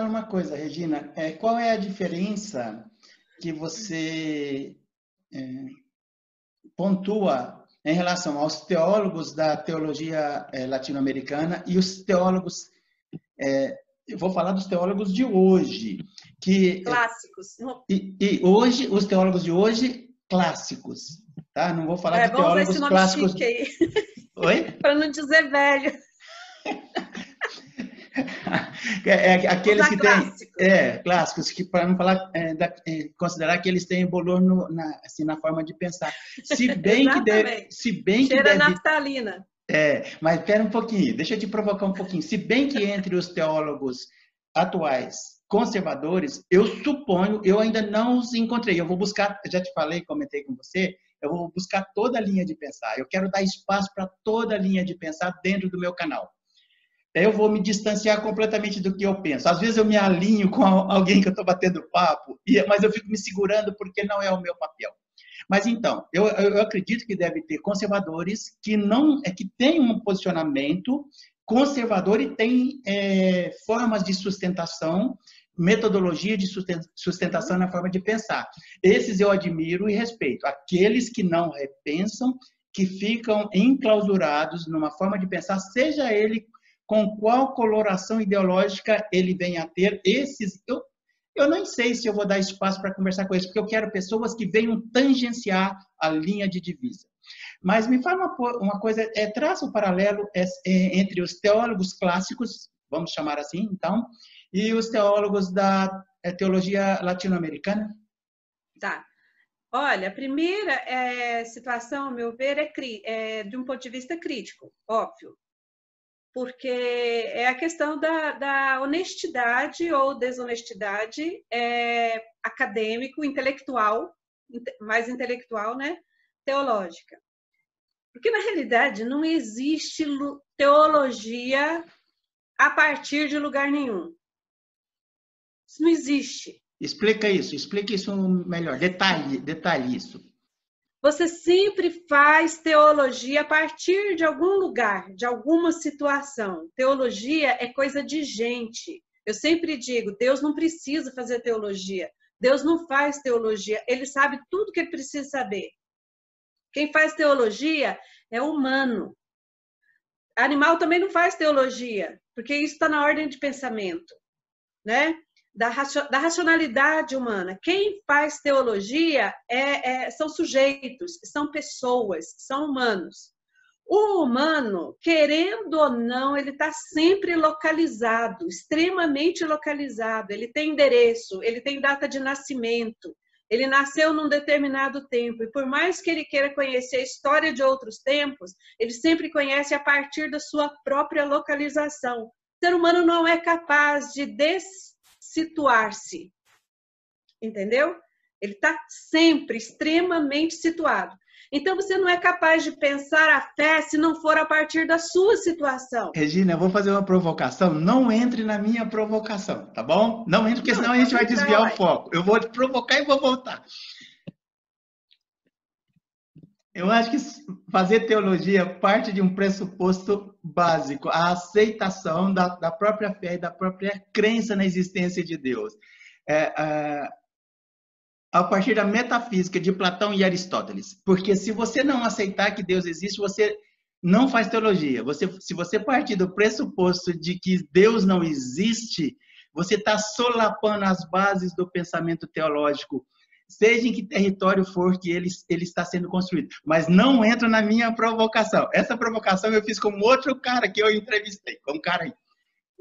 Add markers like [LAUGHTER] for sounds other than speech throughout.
fala uma coisa, Regina. É, qual é a diferença que você é, pontua em relação aos teólogos da teologia é, latino-americana e os teólogos, é, eu vou falar dos teólogos de hoje, que clássicos. E, e, hoje os teólogos de hoje clássicos, tá? Não vou falar é, de teólogos clássicos. Oi? [LAUGHS] Para não dizer velho. [LAUGHS] [LAUGHS] É, é, aqueles que têm é, clássicos, que para não falar, é, da, é, considerar que eles têm bolor no, na, assim, na forma de pensar. Se [LAUGHS] bem que deve. Se bem Cheira que deve, naftalina. É, mas espera um pouquinho, deixa eu te provocar um pouquinho. Se bem que entre os teólogos atuais conservadores, eu suponho, eu ainda não os encontrei. Eu vou buscar, já te falei, comentei com você, eu vou buscar toda a linha de pensar. Eu quero dar espaço para toda a linha de pensar dentro do meu canal eu vou me distanciar completamente do que eu penso. Às vezes eu me alinho com alguém que eu estou batendo papo, mas eu fico me segurando porque não é o meu papel. Mas então, eu, eu acredito que deve ter conservadores que não é que têm um posicionamento conservador e tem é, formas de sustentação, metodologia de sustentação na forma de pensar. Esses eu admiro e respeito. Aqueles que não repensam, que ficam enclausurados numa forma de pensar, seja ele com qual coloração ideológica ele vem a ter. Esses, eu, eu não sei se eu vou dar espaço para conversar com eles, porque eu quero pessoas que venham tangenciar a linha de divisa. Mas me fala uma, uma coisa, é, traça o um paralelo é, é, entre os teólogos clássicos, vamos chamar assim, então, e os teólogos da é, teologia latino-americana. Tá. Olha, a primeira é, situação, ao meu ver, é, é de um ponto de vista crítico, óbvio porque é a questão da, da honestidade ou desonestidade é, acadêmico, intelectual, mais intelectual, né? Teológica. Porque, na realidade, não existe teologia a partir de lugar nenhum. Isso não existe. Explica isso, explica isso melhor, detalhe, detalhe isso. Você sempre faz teologia a partir de algum lugar, de alguma situação. Teologia é coisa de gente. Eu sempre digo, Deus não precisa fazer teologia. Deus não faz teologia, ele sabe tudo que ele precisa saber. Quem faz teologia é humano. Animal também não faz teologia, porque isso está na ordem de pensamento, né? Da, racionalidade humana. Quem faz teologia é, é, são sujeitos, são pessoas, são humanos. O humano, querendo ou não, ele está sempre localizado, extremamente localizado. Ele tem endereço, ele tem data de nascimento, ele nasceu num determinado tempo. E por mais que ele queira conhecer a história de outros tempos, ele sempre conhece a partir da sua própria localização. O ser humano não é capaz de des situar-se. Entendeu? Ele está sempre extremamente situado. Então você não é capaz de pensar a fé se não for a partir da sua situação. Regina, eu vou fazer uma provocação. Não entre na minha provocação, tá bom? Não entre, porque não, senão a gente vai desviar o foco. Eu vou te provocar e vou voltar. Eu acho que fazer teologia parte de um pressuposto básico, a aceitação da, da própria fé e da própria crença na existência de Deus. É, é, a partir da metafísica de Platão e Aristóteles. Porque se você não aceitar que Deus existe, você não faz teologia. Você, se você partir do pressuposto de que Deus não existe, você está solapando as bases do pensamento teológico seja em que território for que ele, ele está sendo construído. Mas não entra na minha provocação. Essa provocação eu fiz com outro cara que eu entrevistei, com um cara aí.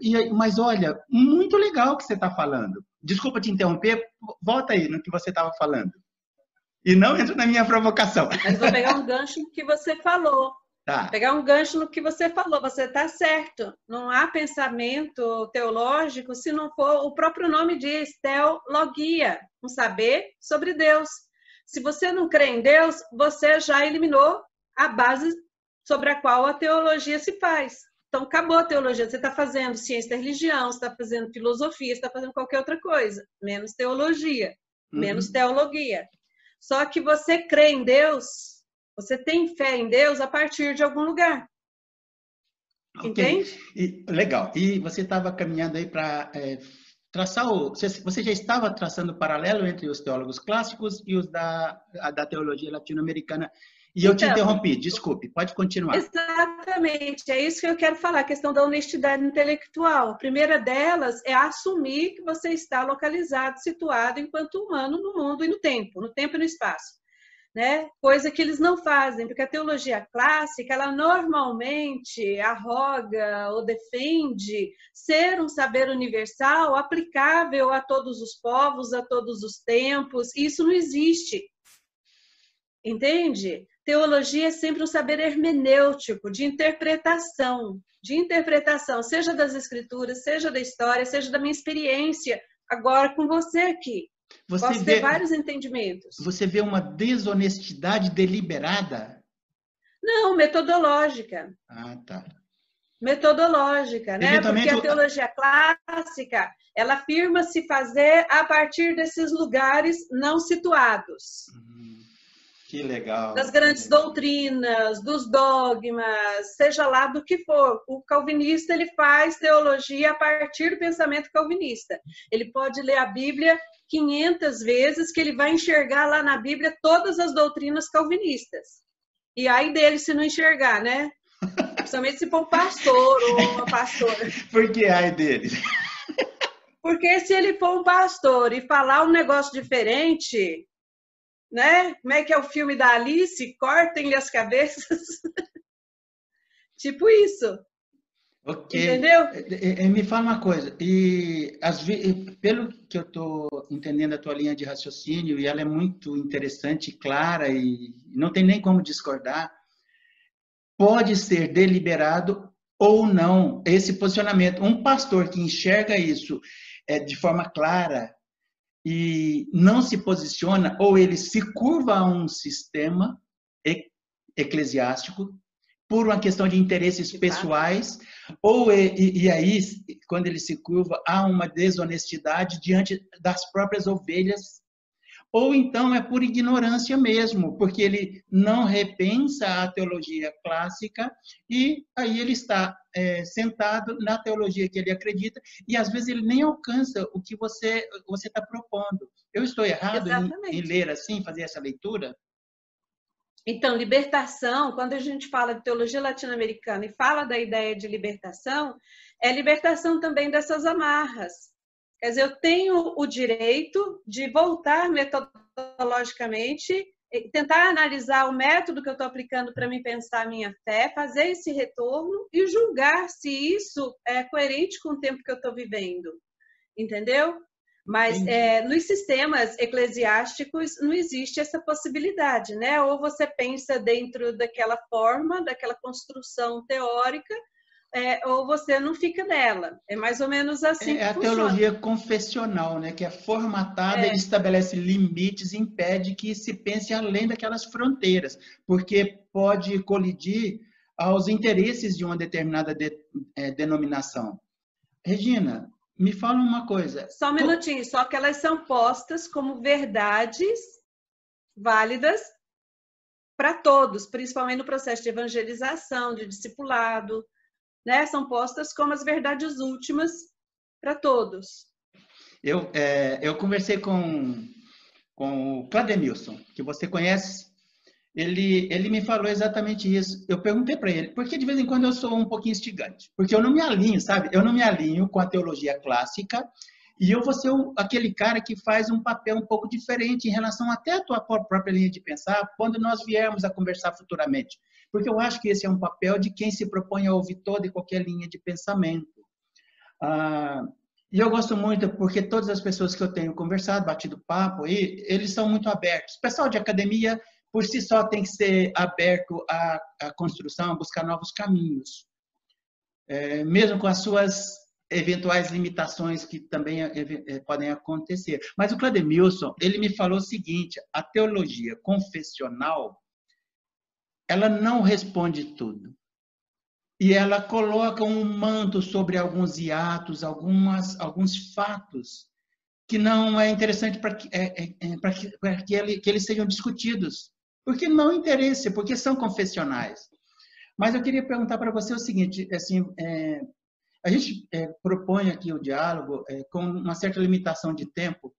E, mas olha, muito legal o que você está falando. Desculpa te interromper, volta aí no que você estava falando. E não entra na minha provocação. Mas vou pegar um gancho que você falou. Tá. Pegar um gancho no que você falou, você está certo. Não há pensamento teológico se não for o próprio nome diz, teologia, um saber sobre Deus. Se você não crê em Deus, você já eliminou a base sobre a qual a teologia se faz. Então, acabou a teologia. Você está fazendo ciência da religião, você está fazendo filosofia, você está fazendo qualquer outra coisa, menos teologia, uhum. menos teologia. Só que você crê em Deus você tem fé em Deus a partir de algum lugar. Okay. Entende? E, legal. E você estava caminhando aí para é, traçar o. Você já estava traçando paralelo entre os teólogos clássicos e os da, da teologia latino-americana. E eu então, te interrompi, desculpe, pode continuar. Exatamente, é isso que eu quero falar, a questão da honestidade intelectual. A primeira delas é assumir que você está localizado, situado enquanto humano no mundo e no tempo, no tempo e no espaço né? Coisa que eles não fazem, porque a teologia clássica, ela normalmente arroga ou defende ser um saber universal aplicável a todos os povos, a todos os tempos. Isso não existe. Entende? Teologia é sempre um saber hermenêutico, de interpretação, de interpretação, seja das escrituras, seja da história, seja da minha experiência agora com você aqui. Você Posso vê, ter vários entendimentos. Você vê uma desonestidade deliberada? Não, metodológica. Ah, tá. Metodológica, né? Porque a teologia clássica, ela afirma se fazer a partir desses lugares não situados. Hum, que legal. Das grandes legal. doutrinas, dos dogmas, seja lá do que for. O calvinista, ele faz teologia a partir do pensamento calvinista. Ele pode ler a Bíblia 500 vezes que ele vai enxergar lá na Bíblia todas as doutrinas calvinistas. E aí dele se não enxergar, né? Principalmente se for um pastor ou uma pastora. [LAUGHS] Por que ai dele? Porque se ele for um pastor e falar um negócio diferente, né? Como é que é o filme da Alice? Cortem-lhe as cabeças. [LAUGHS] tipo isso. Ok. Entendeu? É, é, é, me fala uma coisa, e as, pelo que eu estou entendendo a tua linha de raciocínio, e ela é muito interessante, clara, e não tem nem como discordar, pode ser deliberado ou não esse posicionamento. Um pastor que enxerga isso é, de forma clara e não se posiciona, ou ele se curva a um sistema eclesiástico, por uma questão de interesses pessoais, ou e, e, aí, quando ele se curva, há uma desonestidade diante das próprias ovelhas, ou então é por ignorância mesmo, porque ele não repensa a teologia clássica e aí ele está é, sentado na teologia que ele acredita e às vezes ele nem alcança o que você você está propondo. Eu estou errado em, em ler assim, fazer essa leitura? Então, libertação, quando a gente fala de teologia latino-americana e fala da ideia de libertação, é libertação também dessas amarras. Quer dizer, eu tenho o direito de voltar metodologicamente, tentar analisar o método que eu estou aplicando para me pensar a minha fé, fazer esse retorno e julgar se isso é coerente com o tempo que eu estou vivendo. Entendeu? Mas é, nos sistemas eclesiásticos não existe essa possibilidade, né? Ou você pensa dentro daquela forma, daquela construção teórica, é, ou você não fica nela. É mais ou menos assim. É, a funciona. teologia confessional, né? Que é formatada, é. estabelece limites, impede que se pense além daquelas fronteiras, porque pode colidir aos interesses de uma determinada de, é, denominação. Regina, me fala uma coisa. Só um minutinho, só que elas são postas como verdades válidas para todos, principalmente no processo de evangelização, de discipulado, né? São postas como as verdades últimas para todos. Eu, é, eu conversei com, com o Clademilson, que você conhece, ele, ele me falou exatamente isso. Eu perguntei para ele, porque de vez em quando eu sou um pouquinho instigante, porque eu não me alinho, sabe? Eu não me alinho com a teologia clássica e eu vou ser aquele cara que faz um papel um pouco diferente em relação até à tua própria linha de pensar quando nós viermos a conversar futuramente. Porque eu acho que esse é um papel de quem se propõe a ouvir toda e qualquer linha de pensamento. Ah, e eu gosto muito porque todas as pessoas que eu tenho conversado, batido papo, eles são muito abertos. O pessoal de academia por si só tem que ser aberto à, à construção, a buscar novos caminhos. É, mesmo com as suas eventuais limitações que também é, é, podem acontecer. Mas o Clademilson, ele me falou o seguinte, a teologia confessional, ela não responde tudo. E ela coloca um manto sobre alguns hiatos, algumas, alguns fatos que não é interessante para que, é, é, é que, que, ele, que eles sejam discutidos. Porque não interessa, porque são confessionais. Mas eu queria perguntar para você o seguinte, assim, é, a gente é, propõe aqui o diálogo é, com uma certa limitação de tempo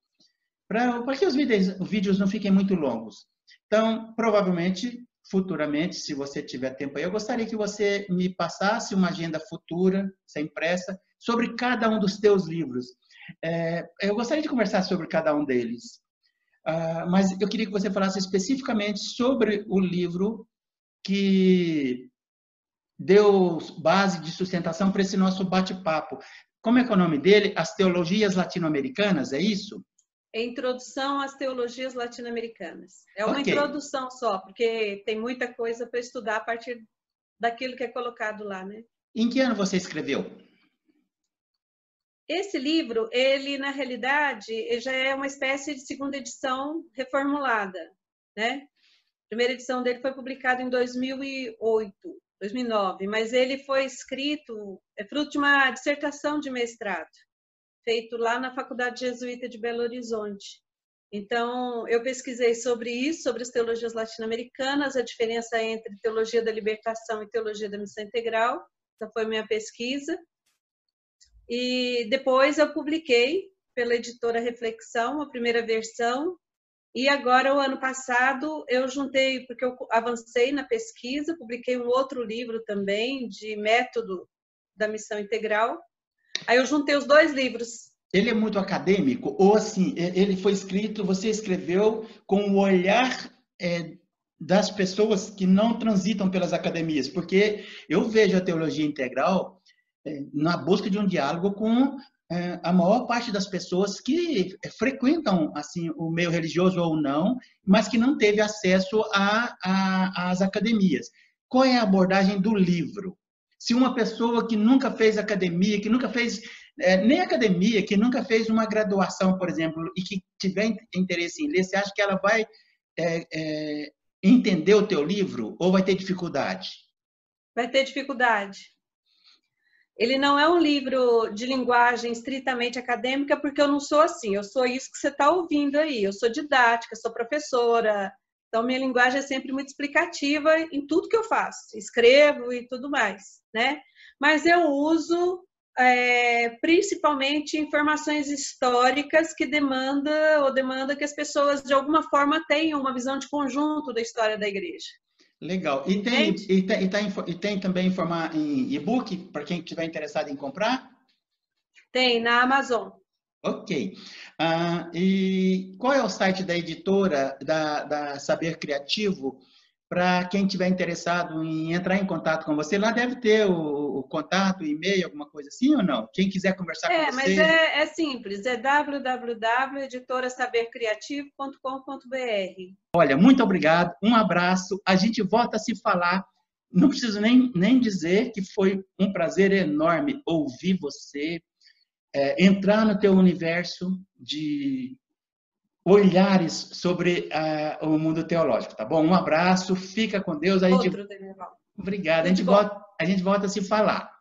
para que os vídeos, os vídeos não fiquem muito longos. Então, provavelmente, futuramente, se você tiver tempo aí, eu gostaria que você me passasse uma agenda futura, sem pressa, sobre cada um dos teus livros. É, eu gostaria de conversar sobre cada um deles, uh, mas eu queria que você falasse especificamente sobre o livro que deu base de sustentação para esse nosso bate-papo. Como é que é o nome dele? As Teologias Latino-Americanas, é isso? É Introdução às Teologias Latino-Americanas. É uma okay. introdução só, porque tem muita coisa para estudar a partir daquilo que é colocado lá, né? Em que ano você escreveu? Esse livro, ele na realidade, ele já é uma espécie de segunda edição reformulada, né? A primeira edição dele foi publicada em 2008, 2009, mas ele foi escrito, é fruto de uma dissertação de mestrado feito lá na Faculdade Jesuíta de Belo Horizonte. Então, eu pesquisei sobre isso, sobre as teologias latino-americanas, a diferença entre teologia da libertação e teologia da missão integral. Essa foi minha pesquisa. E depois eu publiquei pela editora Reflexão, a primeira versão. E agora, o ano passado, eu juntei, porque eu avancei na pesquisa, publiquei um outro livro também de método da missão integral, Aí eu juntei os dois livros. Ele é muito acadêmico? Ou assim, ele foi escrito, você escreveu com o olhar é, das pessoas que não transitam pelas academias? Porque eu vejo a teologia integral é, na busca de um diálogo com é, a maior parte das pessoas que frequentam assim o meio religioso ou não, mas que não teve acesso às academias. Qual é a abordagem do livro? Se uma pessoa que nunca fez academia, que nunca fez é, nem academia, que nunca fez uma graduação, por exemplo, e que tiver interesse em ler, você acha que ela vai é, é, entender o teu livro ou vai ter dificuldade? Vai ter dificuldade. Ele não é um livro de linguagem estritamente acadêmica, porque eu não sou assim. Eu sou isso que você está ouvindo aí. Eu sou didática, sou professora. Então, minha linguagem é sempre muito explicativa em tudo que eu faço. Escrevo e tudo mais né? Mas eu uso é, principalmente informações históricas que demanda ou demanda que as pessoas de alguma forma tenham uma visão de conjunto da história da igreja. Legal. E tem, e tem, e tem, e tem também informar em e-book para quem estiver interessado em comprar? Tem na Amazon. Ok. Uh, e qual é o site da editora da, da Saber Criativo? para quem tiver interessado em entrar em contato com você. Lá deve ter o, o contato, o e-mail, alguma coisa assim ou não? Quem quiser conversar é, com você. É, mas é, é, simples, é www.editorasabercriativo.com.br. Olha, muito obrigado, um abraço, a gente volta a se falar. Não preciso nem, nem dizer que foi um prazer enorme ouvir você, é, entrar no teu universo de olhares sobre uh, o mundo teológico, tá bom? Um abraço, fica com Deus. A gente... Outro, Obrigado. A gente, volta, a gente volta a se falar.